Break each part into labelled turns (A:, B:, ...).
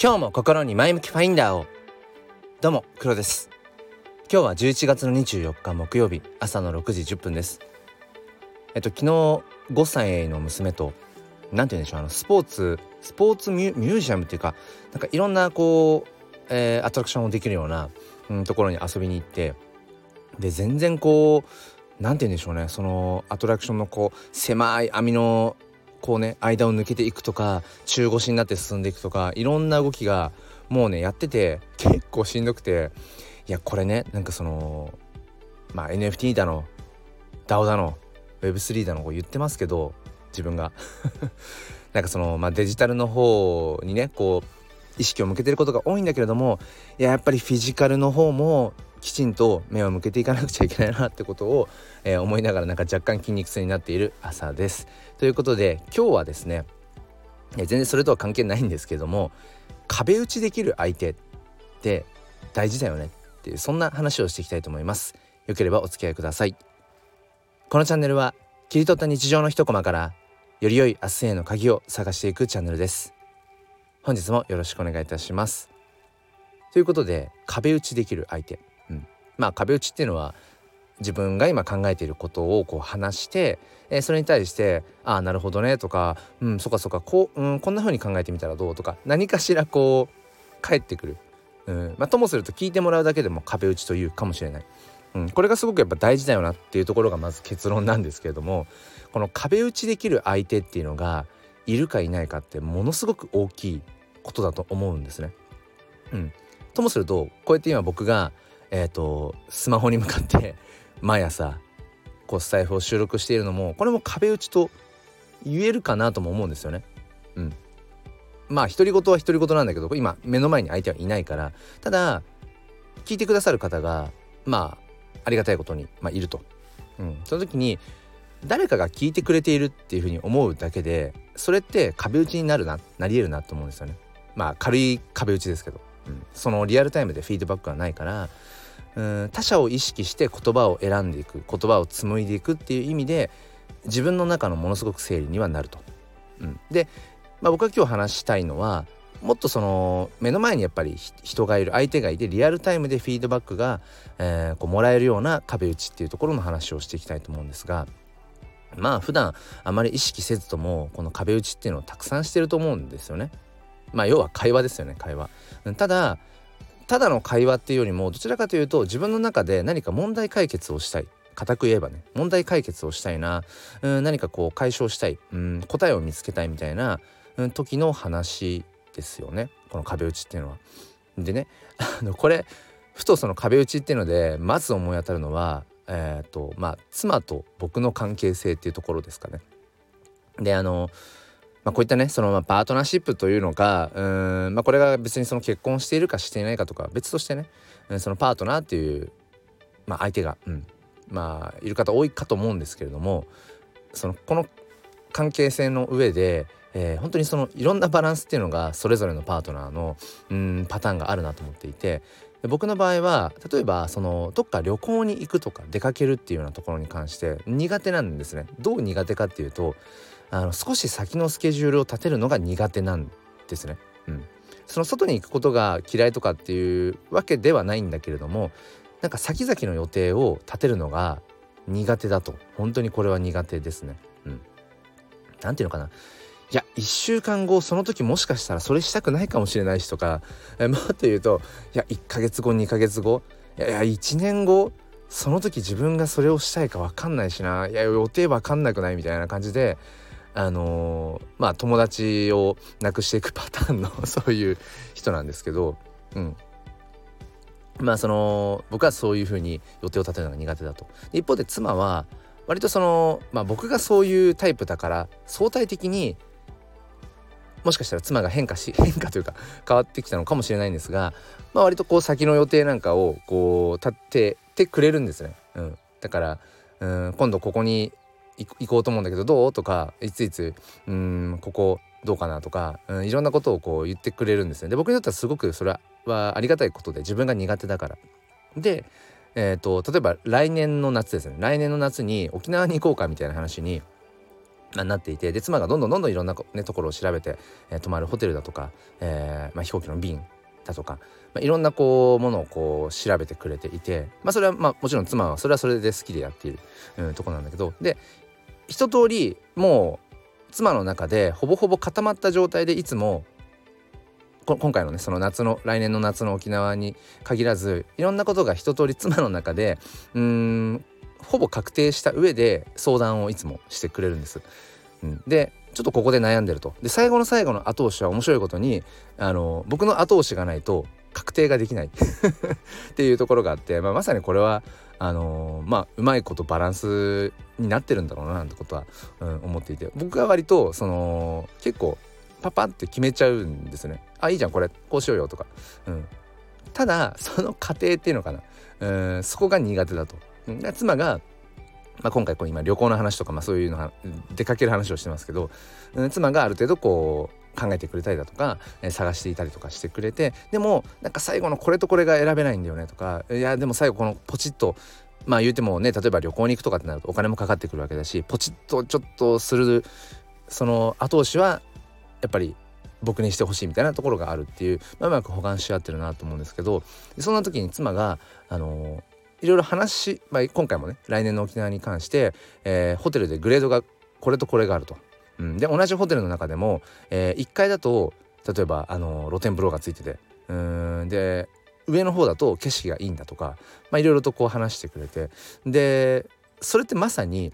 A: 今日も心に前向きファインダーを。どうも黒です。今日は11月の24日木曜日朝の6時10分です。えっと昨日5歳の娘と何て言うんでしょうあのスポーツスポーツミュージアムっていうかなんかいろんなこう、えー、アトラクションをできるような、うん、ところに遊びに行ってで全然こう何て言うんでしょうねそのアトラクションのこう狭い網のこうね間を抜けていくとか中腰になって進んでいくとかいろんな動きがもうねやってて結構しんどくていやこれねなんかそのまあ NFT だの DAO だの Web3 だのこう言ってますけど自分が。なんかその、まあ、デジタルの方にねこう意識を向けてることが多いんだけれどもいややっぱりフィジカルの方もきちんと目を向けていかなくちゃいけないなってことを、えー、思いながらなんか若干筋肉痛になっている朝です。ということで今日はですね全然それとは関係ないんですけども壁打ちできる相手って大事だよねっていうそんな話をしていきたいと思います。よければお付き合いください。このチャンネルは切り取った日常の一コマからより良い明日への鍵を探していくチャンネルです。本日もよろしくお願いいたします。ということで壁打ちできる相手まあ壁打ちっていうのは自分が今考えていることをこう話して、えー、それに対して「ああなるほどね」とか「うんそっかそっかこう、うん、こんな風に考えてみたらどう?」とか何かしらこう返ってくる、うんまあ、ともすると聞いてもらうだけでも壁打ちというかもしれない、うん、これがすごくやっぱ大事だよなっていうところがまず結論なんですけれどもこの壁打ちできる相手っていうのがいるかいないかってものすごく大きいことだと思うんですね。うん、ともするとこうやって今僕がえーと、スマホに向かって 毎朝こうスタイフを収録しているのもこれも壁打ちと言えるかなとも思うんですよね。うん、まあ独り言は独り言なんだけど今目の前に相手はいないからただ聞いてくださる方がまあありがたいことに、まあ、いると。うん、その時に誰かが聞いてくれているっていうふうに思うだけでそれって壁打ちになるななりえるなと思うんですよね。まあ軽い壁打ちですけど、そのリアルタイムでフィードバックはないからうん他者を意識して言葉を選んでいく言葉を紡いでいくっていう意味で自分の中のものすごく整理にはなると。うん、で、まあ、僕が今日話したいのはもっとその目の前にやっぱり人がいる相手がいてリアルタイムでフィードバックが、えー、こうもらえるような壁打ちっていうところの話をしていきたいと思うんですがまあ普段あまり意識せずともこの壁打ちっていうのをたくさんしてると思うんですよね。まあ要は会話ですよね会話。ただただの会話っていうよりもどちらかというと自分の中で何か問題解決をしたい固く言えばね問題解決をしたいなうん何かこう解消したいうん答えを見つけたいみたいな、うん、時の話ですよねこの壁打ちっていうのは。でね あのこれふとその壁打ちっていうのでまず思い当たるのはえっ、ー、とまあ妻と僕の関係性っていうところですかね。であのまあ、こういったねそのまパートナーシップというのがうん、まあ、これが別にその結婚しているかしていないかとか別としてねそのパートナーっていう、まあ、相手が、うん、まあいる方多いかと思うんですけれどもそのこの関係性の上で、えー、本当にそのいろんなバランスっていうのがそれぞれのパートナーのうんパターンがあるなと思っていて僕の場合は例えばそのどっか旅行に行くとか出かけるっていうようなところに関して苦手なんですね。どう苦手かっていうとあの少し先のスケジュールを立てるのが苦手なんですね。うん、その外に行くことが嫌いとかっていうわけではないんだけれどもなんか先々の予定を立てるのが苦手だと。本当にこれは苦手ですね。うん、なんていうのかな。いや1週間後その時もしかしたらそれしたくないかもしれないしとかえもっと言うといや1ヶ月後2ヶ月後いやいや1年後その時自分がそれをしたいか分かんないしな。いや予定分かんなくないみたいな感じであのー、まあ友達を亡くしていくパターンの そういう人なんですけど、うん、まあその僕はそういうふうに予定を立てるのが苦手だと。一方で妻は割とその、まあ、僕がそういうタイプだから相対的にもしかしたら妻が変化し 変化というか変わってきたのかもしれないんですが、まあ、割とこう先の予定なんかをこう立っててくれるんですね。うん、だからうん今度ここに行こうと思うんだけどどう？とかいついつうんここどうかな？とか、うん、いろんなことをこう言ってくれるんですね。で僕にとってはすごくそれはありがたいことで自分が苦手だから。で、えーと、例えば来年の夏ですね来年の夏に沖縄に行こうかみたいな話に、なっていてで妻がどんどんどんどんいろんな、ね、ところを調べて、えー、泊まるホテルだとか、えーまあ、飛行機の便だとか、まあ、いろんなこうものをこう調べてくれていて、まあ、それはまあもちろん妻はそれはそれで好きでやっている、うん、とこなんだけどで一通りもう妻の中でほぼほぼ固まった状態でいつも今回のねその夏の来年の夏の沖縄に限らずいろんなことが一通り妻の中でうんほぼ確定した上で相談をいつもしてくれるんです。うん、でちょっとここで悩んでると。で最後の最後の後押しは面白いことにあの僕の後押しがないと確定ができない。っていうところがあって、まあ、まさにこれはあのー、まあうまいことバランスになってるんだろうななんてことは、うん、思っていて。僕は割とその結構パパって決めちゃうんですね。あいいじゃんこれこうしようよとか、うん、ただその過程っていうのかな、うん、そこが苦手だと。妻がまあ、今回こう今旅行の話とか、まあ、そういうの出かける話をしてますけど、うん、妻がある程度こう考えてくれたりだとか、え、探していたりとかしてくれてでもなんか最後のこれとこれが選べないんだよねとかいやでも最後このポチッとまあ言うてもね例えば旅行に行くとかってなるとお金もかかってくるわけだしポチッとちょっとするその後押しはやっぱり僕にしてほしいみたいなところがあるっていう、まあ、うまく補完し合ってるなと思うんですけどそんな時に妻があのいろいろ話、まあ、今回もね来年の沖縄に関して、えー、ホテルでグレードがこれとこれがあると。うん、で同じホテルの中でも、えー、1階だと例えばあの露天風呂がついててうん。で上の方だと景色がいいんだとかいろいろとこう話してくれて。でそれってまさに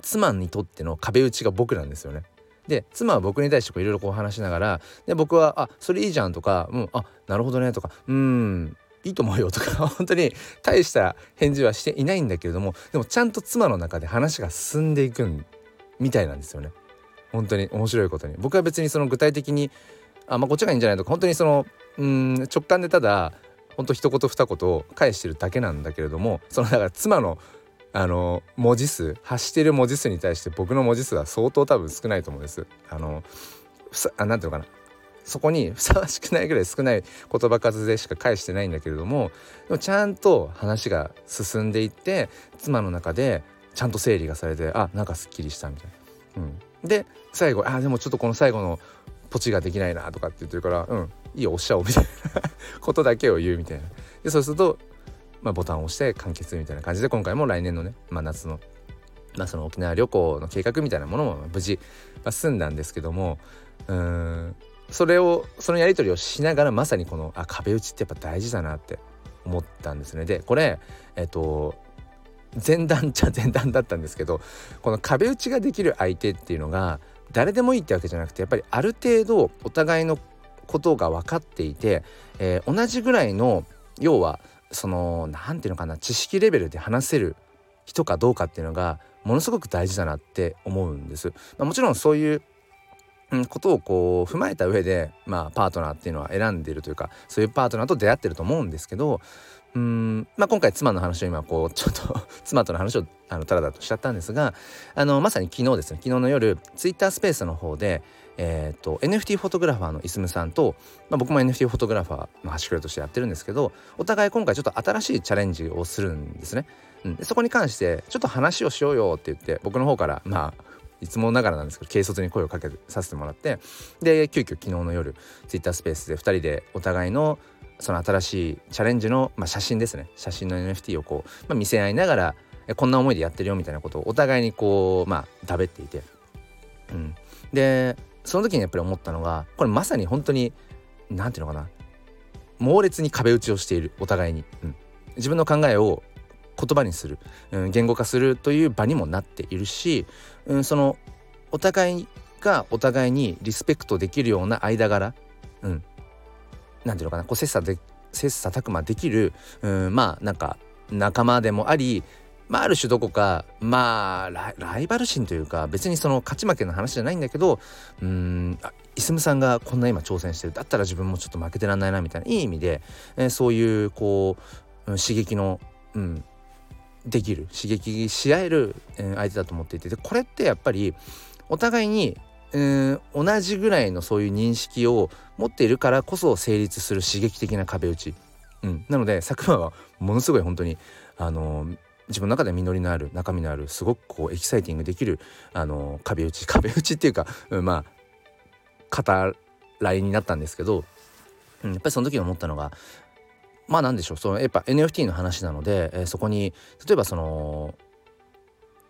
A: 妻にとっての壁打ちが僕なんですよね。で妻は僕に対していろいろこう話しながらで僕は「あそれいいじゃん」とか「うんあなるほどね」とか「うんいいと思うよとか 本当に大した返事はしていないんだけれどもでもちゃんと妻の中で話が進んでいくんみたいなんですよね。本当に面白いことに。僕は別にその具体的にあまあこっちがいいんじゃないとか本当にそのうん直感でただ本当一言二言返してるだけなんだけれどもそのだから妻のあの文字数発してる文字数に対して僕の文字数は相当多分少ないと思うんです。あのあなんていうのかな。そこにふさわしくないぐらい少ない言葉数でしか返してないんだけれどもでもちゃんと話が進んでいって妻の中でちゃんと整理がされてあなんかすっきりしたみたいな。うん、で最後あでもちょっとこの最後のポチができないなとかって言ってるからうんいいよ押しゃおうみたいな ことだけを言うみたいな。でそうすると、まあ、ボタンを押して完結みたいな感じで今回も来年のね、まあ、夏のまあ、その沖縄旅行の計画みたいなものも無事、まあ、済んだんですけどもうんそれをそのやり取りをしながらまさにこのあ壁打ちってやっぱ大事だなって思ったんですねでこれえっと前段っちゃ前段だったんですけどこの壁打ちができる相手っていうのが誰でもいいってわけじゃなくてやっぱりある程度お互いのことが分かっていて、えー、同じぐらいの要はその何て言うのかな知識レベルで話せる人かどうかっていうのがものすごく大事だなって思うんです。まあ、もちろんそういうことをこう踏まえた上で、まあ、パートナーっていうのは選んでいるというかそういうパートナーと出会ってると思うんですけどうん、まあ、今回妻の話を今こうちょっと 妻との話をあのただだとしちゃったんですがあのまさに昨日ですね。昨日の夜ツイッタースペースの方で、えーと、NFT フォトグラファーのいすむさんと、まあ、僕も NFT フォトグラファーの端くれとしてやってるんですけどお互い今回ちょっと新しいチャレンジをするんですね。うん、でそこに関してちょっと話をしようよって言って僕の方からまあいつもながらなんですけど軽率に声をかけさせてもらってで急遽昨日の夜 Twitter スペースで2人でお互いのその新しいチャレンジの、まあ、写真ですね。写真の NFT をこう、まあ、見せ合いながらこんな思いでやってるよみたいなことをお互いにこうまあだべっていて、うん、でその時にやっぱり思ったのがこれまさに本当に何て言うのかな。猛烈に壁打ちをしているお互いに、うん、自分の考えを言葉にする、うん、言語化するという場にもなっているし、うん、そのお互いがお互いにリスペクトできるような間柄、うん、なんていうのかなこう切磋で切磋琢磨できる、うん、まあなんか仲間でもありまあ、ある種どこかまあライバル心というか別にその勝ち負けの話じゃないんだけどうんいすむさんがこんな今挑戦してる。だったら自分もちょっと負けてらんないなみたいな。いい意味で、えー、そういうこう刺激の、うん、できる刺激し合える相手だと思っていて。でこれってやっぱりお互いにうん同じぐらいのそういう認識を持っているからこそ成立する刺激的な壁打ち、うん、なので佐久間はものすごい本当にあの自分の中で実りのある中身のあるすごくこうエキサイティングできるあの壁打ち。壁打ちっていうか、うん、まあ語らいになったんですけど、うん、やっぱりその時に思ったのがまあなんでしょう。そのやっぱ NFT の話なので、えー、そこに例えばその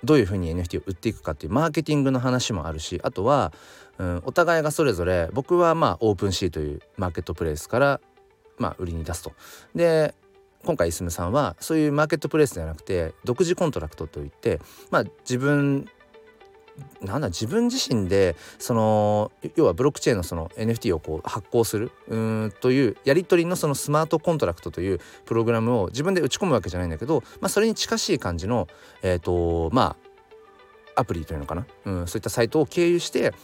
A: どういうふうに NFT を売っていくかっていうマーケティングの話もあるしあとは、うん、お互いがそれぞれ僕はまあ OpenSea というマーケットプレイスからまあ売りに出すと。で今回いすむさんはそういうマーケットプレイスではなくて独自コントラクトといってまあ自分なんだ自分自身でその要はブロックチェーンのその NFT をこう発行するうんというやり取りのそのスマートコントラクトというプログラムを自分で打ち込むわけじゃないんだけど、まあ、それに近しい感じのえっ、ー、とまあアプリというのかな、うん、そういったサイトを経由して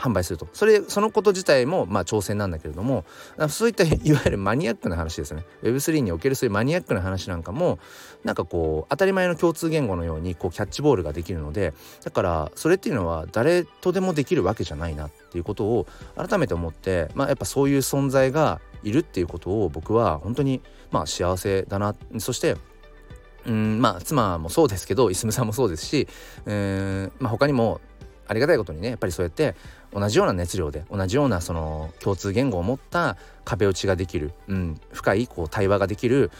A: 販売すると。それそのこと自体もまあ挑戦なんだけれどもそういった いわゆるマニアックな話ですね。Web3 におけるそういうマニアックな話なんかもなんかこう当たり前の共通言語のようにこうキャッチボールができるのでだからそれっていうのは誰とでもできるわけじゃないなっていうことを改めて思ってまあやっぱそういう存在がいるっていうことを僕は本当にまあ幸せだな。そしてうんまあ妻もそうですけどいすむさんもそうですしうんまあ他にもありがたいことにねやっぱりそうやって同じような熱量で同じようなその共通言語を持った壁打ちができる、うん、深いこう対話ができる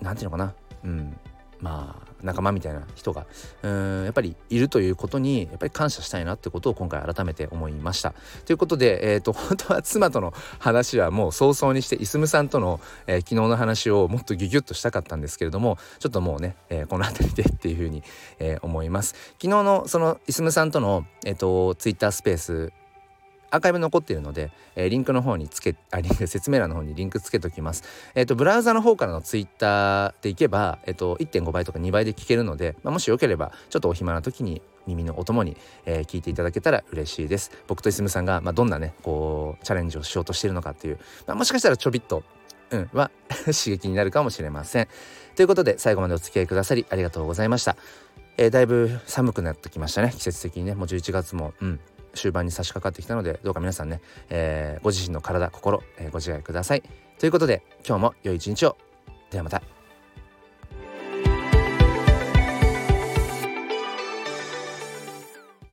A: 何て言うのかな、うん、まあ仲間みたいな人がうんやっぱりいるということにやっぱり感謝したいなってことを今回改めて思いました。ということで、えーと、本当は妻との話はもう早々にしていすむさんとの、えー、昨日の話をもっとギュギュッとしたかったんですけれどもちょっともうね、えー、この辺りでっていうふうに、えー、思います。昨日のそのいすむさんとの、えー、とツイッタースペースアーカイブ残っているので、えー、リンクの方につけ あリンク説明欄の方にリンクつけときます。えっ、ー、とブラウザの方からのツイッターでいけばえっ、ー、と1.5倍とか2倍で聞けるので、まあ、もしよければちょっとお暇な時に耳のお供に、えー、聞いていただけたら嬉しいです。僕といすむさんがまあどんなねこうチャレンジをしようとしているのかっていう、まあ、もしかしたらちょびっとうんは 刺激になるかもしれません。ということで最後までお付き合いくださりありがとうございました。えー、だいぶ寒くなってきましたね季節的にねもう11月もうん終盤に差し掛かってきたのでどうか皆さんね、えー、ご自身の体心、えー、ご自愛くださいということで今日も良い一日をではまた。